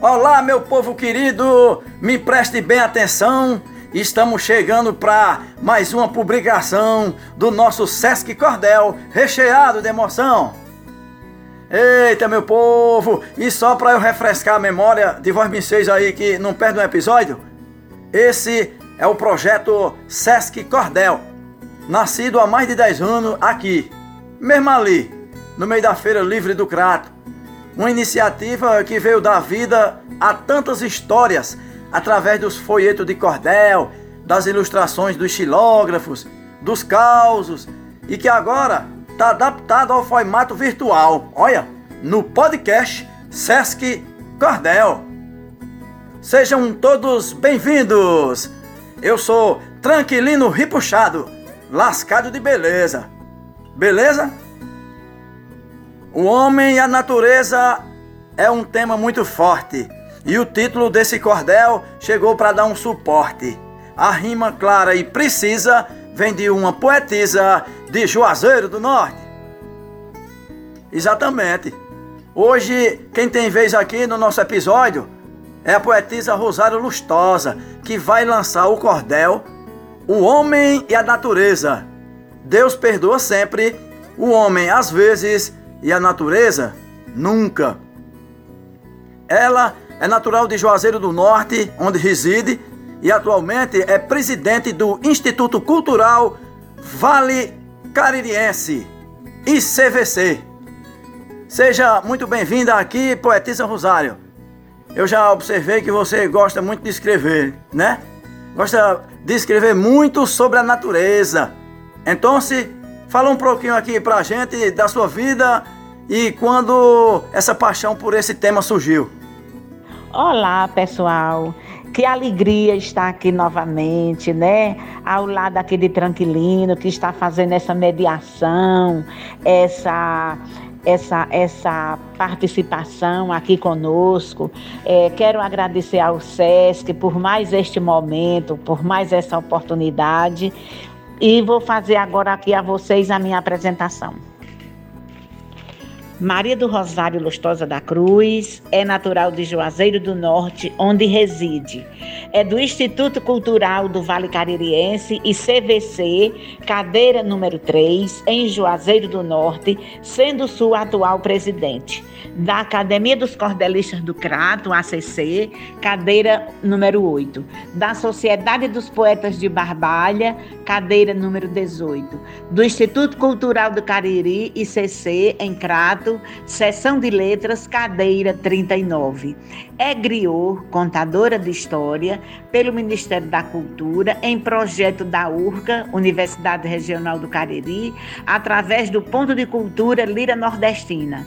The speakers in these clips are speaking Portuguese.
Olá, meu povo querido, me preste bem atenção. Estamos chegando para mais uma publicação do nosso Sesc Cordel, recheado de emoção. Eita, meu povo! E só para eu refrescar a memória de vocês aí que não perdem um episódio, esse é o projeto Sesc Cordel, nascido há mais de 10 anos aqui, mesmo ali, no meio da Feira Livre do Crato uma iniciativa que veio dar vida a tantas histórias através dos folhetos de cordel, das ilustrações dos xilógrafos, dos causos e que agora está adaptado ao formato virtual. Olha, no podcast Sesc Cordel. Sejam todos bem-vindos. Eu sou Tranquilino Ripuxado, lascado de beleza. Beleza? O homem e a natureza é um tema muito forte e o título desse cordel chegou para dar um suporte. A rima clara e precisa vem de uma poetisa de Juazeiro do Norte. Exatamente. Hoje, quem tem vez aqui no nosso episódio é a poetisa Rosário Lustosa, que vai lançar o cordel O Homem e a Natureza. Deus perdoa sempre, o homem às vezes e a natureza? Nunca. Ela é natural de Juazeiro do Norte, onde reside, e atualmente é presidente do Instituto Cultural Vale Caririense, ICVC. Seja muito bem-vinda aqui, Poetisa Rosário. Eu já observei que você gosta muito de escrever, né? Gosta de escrever muito sobre a natureza. Então, se Fala um pouquinho aqui pra gente da sua vida e quando essa paixão por esse tema surgiu. Olá, pessoal. Que alegria estar aqui novamente, né? Ao lado aqui de Tranquilino, que está fazendo essa mediação, essa essa, essa participação aqui conosco. É, quero agradecer ao SESC por mais este momento, por mais essa oportunidade. E vou fazer agora aqui a vocês a minha apresentação. Maria do Rosário Lustosa da Cruz é natural de Juazeiro do Norte, onde reside. É do Instituto Cultural do Vale Caririense e CVC, cadeira número 3, em Juazeiro do Norte, sendo sua atual presidente. Da Academia dos Cordelistas do Crato, ACC, cadeira número 8. Da Sociedade dos Poetas de Barbalha, cadeira número 18. Do Instituto Cultural do Cariri, ICC, em Crato, Seção de Letras, cadeira 39. É griot, contadora de história, pelo Ministério da Cultura, em projeto da URCA, Universidade Regional do Cariri, através do Ponto de Cultura Lira Nordestina.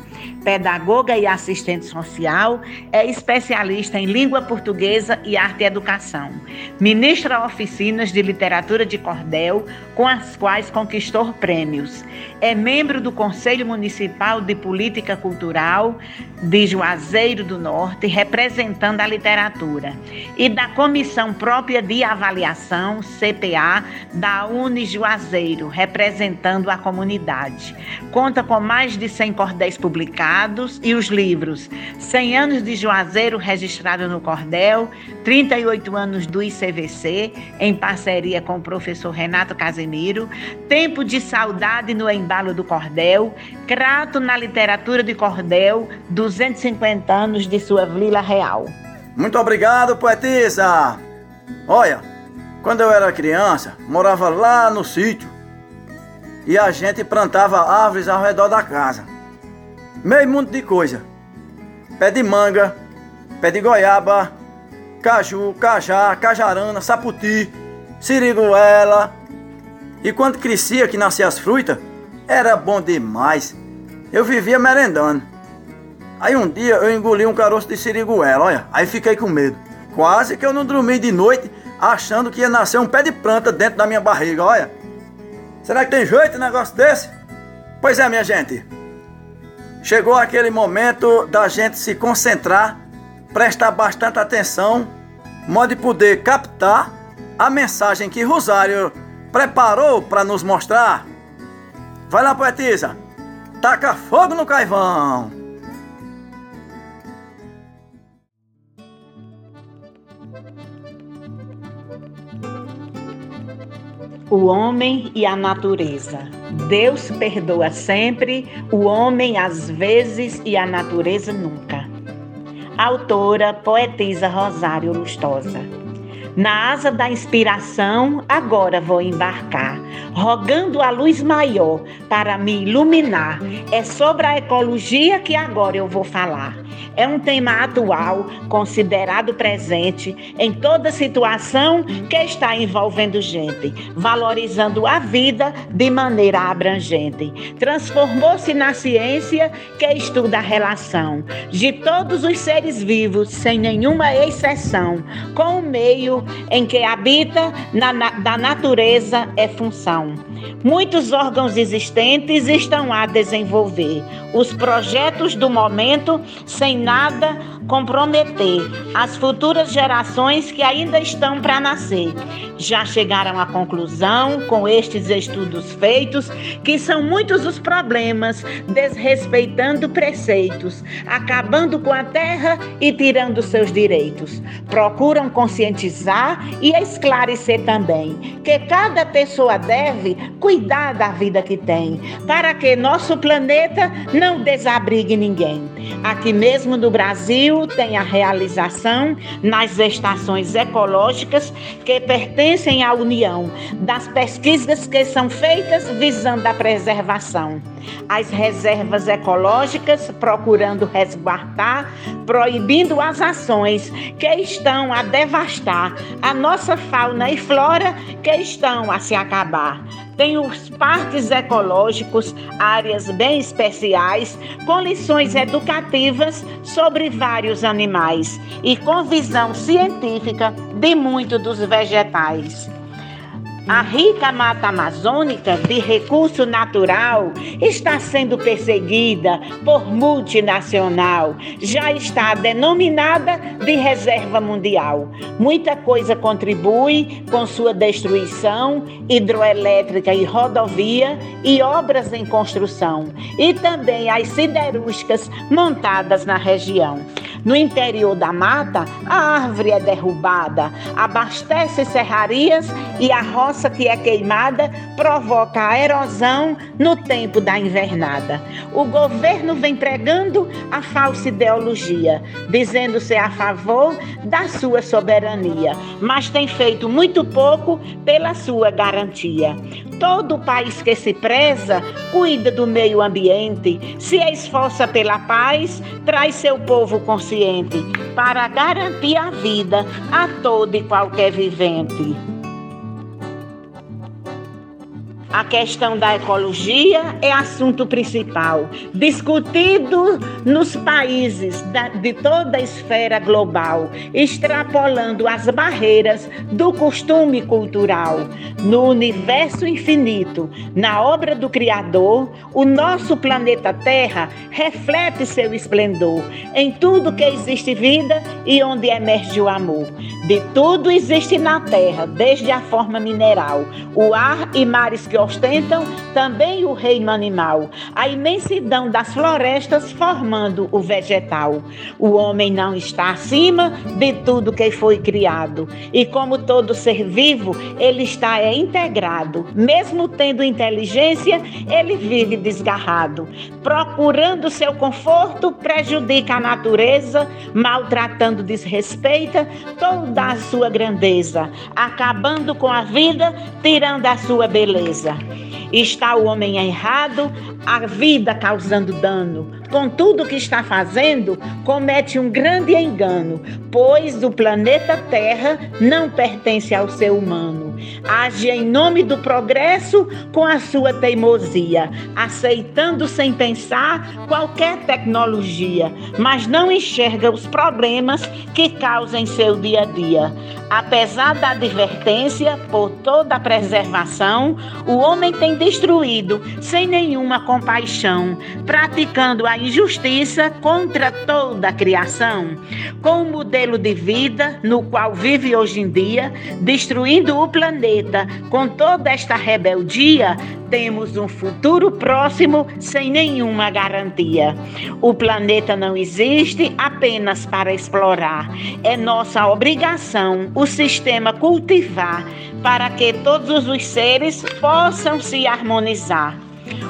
Pedagoga e assistente social, é especialista em língua portuguesa e arte e educação. Ministra oficinas de literatura de cordel, com as quais conquistou prêmios. É membro do Conselho Municipal de Política Cultural de Juazeiro do Norte, representando a literatura, e da Comissão Própria de Avaliação, CPA, da Uni Juazeiro, representando a comunidade. Conta com mais de 100 cordéis publicados e os livros 100 anos de Juazeiro registrado no cordel, 38 anos do ICVC, em parceria com o professor Renato Casemiro, Tempo de Saudade no Embalo do Cordel, Crato na Literatura de Cordel, 250 anos de sua Vila Real. Muito obrigado, poetisa! Olha, quando eu era criança, morava lá no sítio e a gente plantava árvores ao redor da casa. Meio mundo de coisa. Pé de manga, pé de goiaba, caju, cajá, cajarana, saputi, siriguela. E quando crescia, que nascia as frutas, era bom demais. Eu vivia merendando. Aí um dia eu engoli um caroço de siriguela, olha, aí fiquei com medo. Quase que eu não dormi de noite achando que ia nascer um pé de planta dentro da minha barriga, olha. Será que tem jeito um negócio desse? Pois é, minha gente. Chegou aquele momento da gente se concentrar, prestar bastante atenção, modo de poder captar a mensagem que Rosário preparou para nos mostrar. Vai lá, poetisa. Taca fogo no caivão. O homem e a natureza. Deus perdoa sempre, o homem às vezes e a natureza nunca. Autora, poetisa Rosário Lustosa. Na asa da inspiração, agora vou embarcar, rogando a luz maior para me iluminar. É sobre a ecologia que agora eu vou falar. É um tema atual, considerado presente em toda situação que está envolvendo gente, valorizando a vida de maneira abrangente. Transformou-se na ciência que estuda a relação de todos os seres vivos, sem nenhuma exceção, com o meio em que habita na, na, da natureza é função. Muitos órgãos existentes estão a desenvolver os projetos do momento sem nada comprometer as futuras gerações que ainda estão para nascer. Já chegaram à conclusão, com estes estudos feitos, que são muitos os problemas, desrespeitando preceitos, acabando com a terra e tirando seus direitos. Procuram conscientizar e esclarecer também que cada pessoa deve cuidar da vida que tem, para que nosso planeta não desabrigue ninguém. Aqui mesmo no Brasil, tem a realização nas estações ecológicas que pertencem à União, das pesquisas que são feitas visando a preservação. As reservas ecológicas procurando resguardar, proibindo as ações que estão a devastar a nossa fauna e flora que estão a se acabar. Tem os parques ecológicos, áreas bem especiais, com lições educativas sobre vários animais e com visão científica de muitos dos vegetais. A rica mata amazônica de recurso natural está sendo perseguida por multinacional. Já está denominada de reserva mundial. Muita coisa contribui com sua destruição, hidroelétrica e rodovia e obras em construção, e também as siderúrgicas montadas na região. No interior da mata, a árvore é derrubada, abastece serrarias e a roça que é queimada provoca a erosão no tempo da invernada. O governo vem pregando a falsa ideologia, dizendo ser a favor da sua soberania, mas tem feito muito pouco pela sua garantia. Todo país que se preza cuida do meio ambiente, se esforça pela paz, traz seu povo consciente para garantir a vida a todo e qualquer vivente. A questão da ecologia é assunto principal, discutido nos países da, de toda a esfera global, extrapolando as barreiras do costume cultural. No universo infinito, na obra do Criador, o nosso planeta Terra reflete seu esplendor em tudo que existe vida e onde emerge o amor. De tudo existe na Terra, desde a forma mineral, o ar e mares que ostentam também o reino animal, a imensidão das florestas formando o vegetal. O homem não está acima de tudo que foi criado, e como todo ser vivo, ele está é, integrado. Mesmo tendo inteligência, ele vive desgarrado. Procurando seu conforto, prejudica a natureza, maltratando, desrespeita toda a sua grandeza, acabando com a vida, tirando a sua beleza. は。Está o homem errado, a vida causando dano. Com tudo que está fazendo, comete um grande engano, pois o planeta Terra não pertence ao ser humano. Age em nome do progresso com a sua teimosia, aceitando sem pensar qualquer tecnologia, mas não enxerga os problemas que causam em seu dia a dia. Apesar da advertência por toda a preservação, o homem tem destruído sem nenhuma compaixão, praticando a injustiça contra toda a criação, com o modelo de vida no qual vive hoje em dia, destruindo o planeta com toda esta rebeldia, temos um futuro próximo sem nenhuma garantia. O planeta não existe apenas para explorar. É nossa obrigação o sistema cultivar para que todos os seres possam se harmonizar.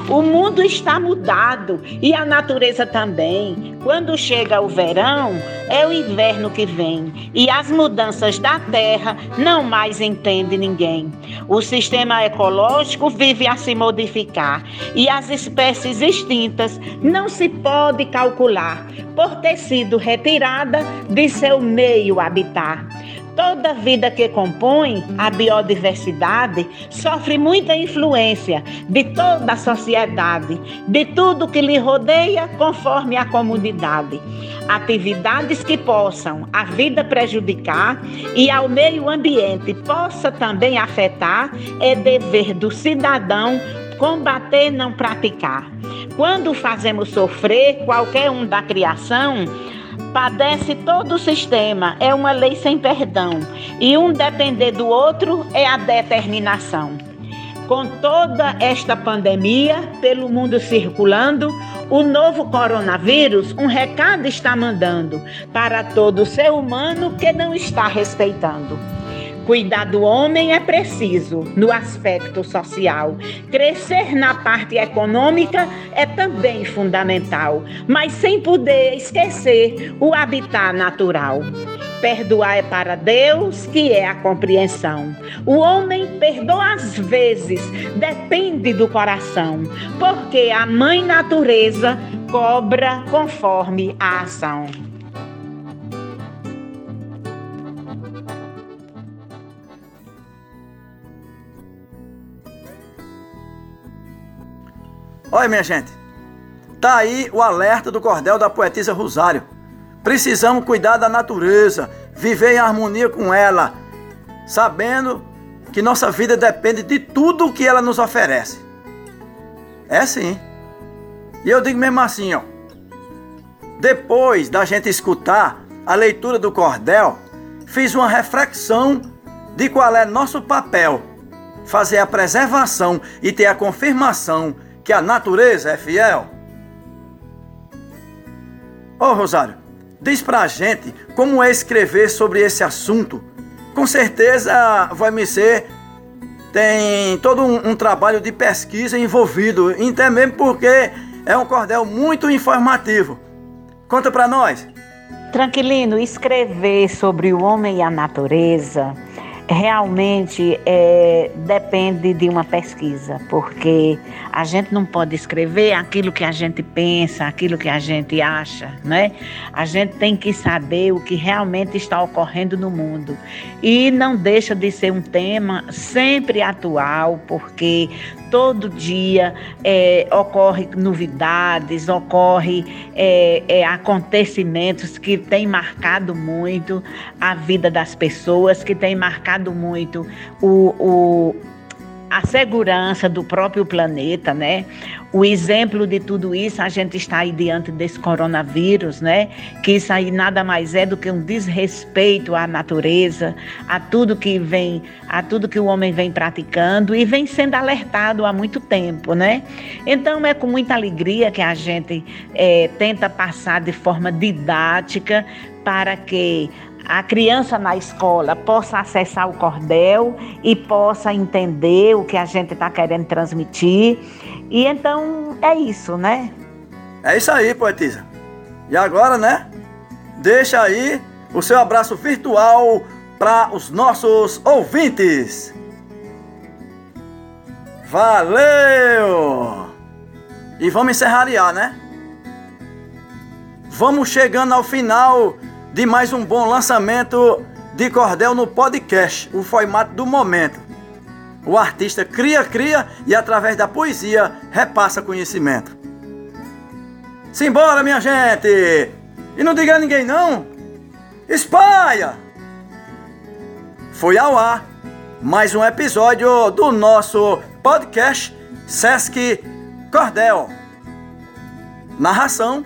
O mundo está mudado e a natureza também. Quando chega o verão, é o inverno que vem e as mudanças da terra não mais entende ninguém. O sistema ecológico vive a se modificar e as espécies extintas não se pode calcular por ter sido retirada de seu meio habitat. Toda vida que compõe a biodiversidade sofre muita influência de toda a sociedade, de tudo que lhe rodeia, conforme a comunidade. Atividades que possam a vida prejudicar e ao meio ambiente possa também afetar é dever do cidadão combater não praticar. Quando fazemos sofrer qualquer um da criação, Padece todo o sistema, é uma lei sem perdão. E um depender do outro é a determinação. Com toda esta pandemia pelo mundo circulando, o novo coronavírus um recado está mandando para todo ser humano que não está respeitando. Cuidar do homem é preciso no aspecto social. Crescer na parte econômica é também fundamental, mas sem poder esquecer o habitat natural. Perdoar é para Deus, que é a compreensão. O homem perdoa às vezes, depende do coração, porque a mãe natureza cobra conforme a ação. Olha, minha gente, tá aí o alerta do cordel da poetisa Rosário. Precisamos cuidar da natureza, viver em harmonia com ela, sabendo que nossa vida depende de tudo o que ela nos oferece. É sim. E eu digo mesmo assim, ó. Depois da gente escutar a leitura do cordel, fiz uma reflexão de qual é nosso papel, fazer a preservação e ter a confirmação que a natureza é fiel? Ô oh, Rosário, diz pra gente como é escrever sobre esse assunto. Com certeza vai me ser tem todo um, um, trabalho de pesquisa envolvido, até mesmo porque é um cordel muito informativo. Conta para nós. Tranquilino, escrever sobre o homem e a natureza realmente é, depende de uma pesquisa, porque a gente não pode escrever aquilo que a gente pensa, aquilo que a gente acha, né? A gente tem que saber o que realmente está ocorrendo no mundo. E não deixa de ser um tema sempre atual, porque todo dia é, ocorre novidades, ocorre é, é, acontecimentos que têm marcado muito a vida das pessoas, que têm marcado muito o, o a segurança do próprio planeta, né? O exemplo de tudo isso, a gente está aí diante desse coronavírus, né? Que isso aí nada mais é do que um desrespeito à natureza, a tudo que vem, a tudo que o homem vem praticando e vem sendo alertado há muito tempo, né? Então é com muita alegria que a gente é, tenta passar de forma didática para que a criança na escola possa acessar o cordel e possa entender o que a gente está querendo transmitir. E então é isso, né? É isso aí, poetisa. E agora, né? Deixa aí o seu abraço virtual para os nossos ouvintes. Valeu! E vamos encerrar, né? Vamos chegando ao final de mais um bom lançamento de cordel no podcast, o formato do momento. O artista cria, cria e através da poesia repassa conhecimento. Simbora, minha gente! E não diga a ninguém não! Espalha! Foi ao ar mais um episódio do nosso podcast Sesc Cordel. Narração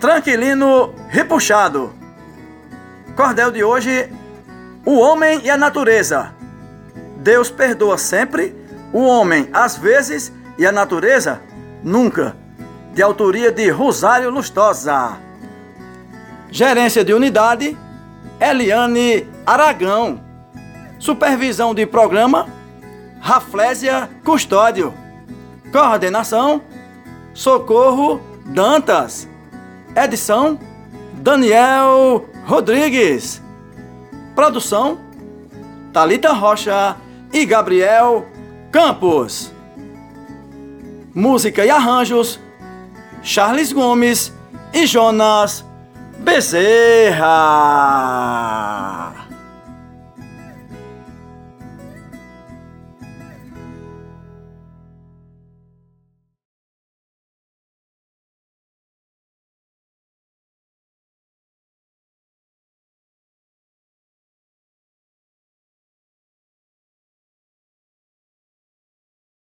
Tranquilino Repuxado. Cordel de hoje: O homem e a natureza. Deus perdoa sempre, o homem às vezes e a natureza nunca. De autoria de Rosário Lustosa. Gerência de unidade Eliane Aragão. Supervisão de programa Raflésia Custódio. Coordenação Socorro Dantas. Edição Daniel Rodrigues. Produção Talita Rocha e Gabriel Campos. Música e arranjos Charles Gomes e Jonas Bezerra.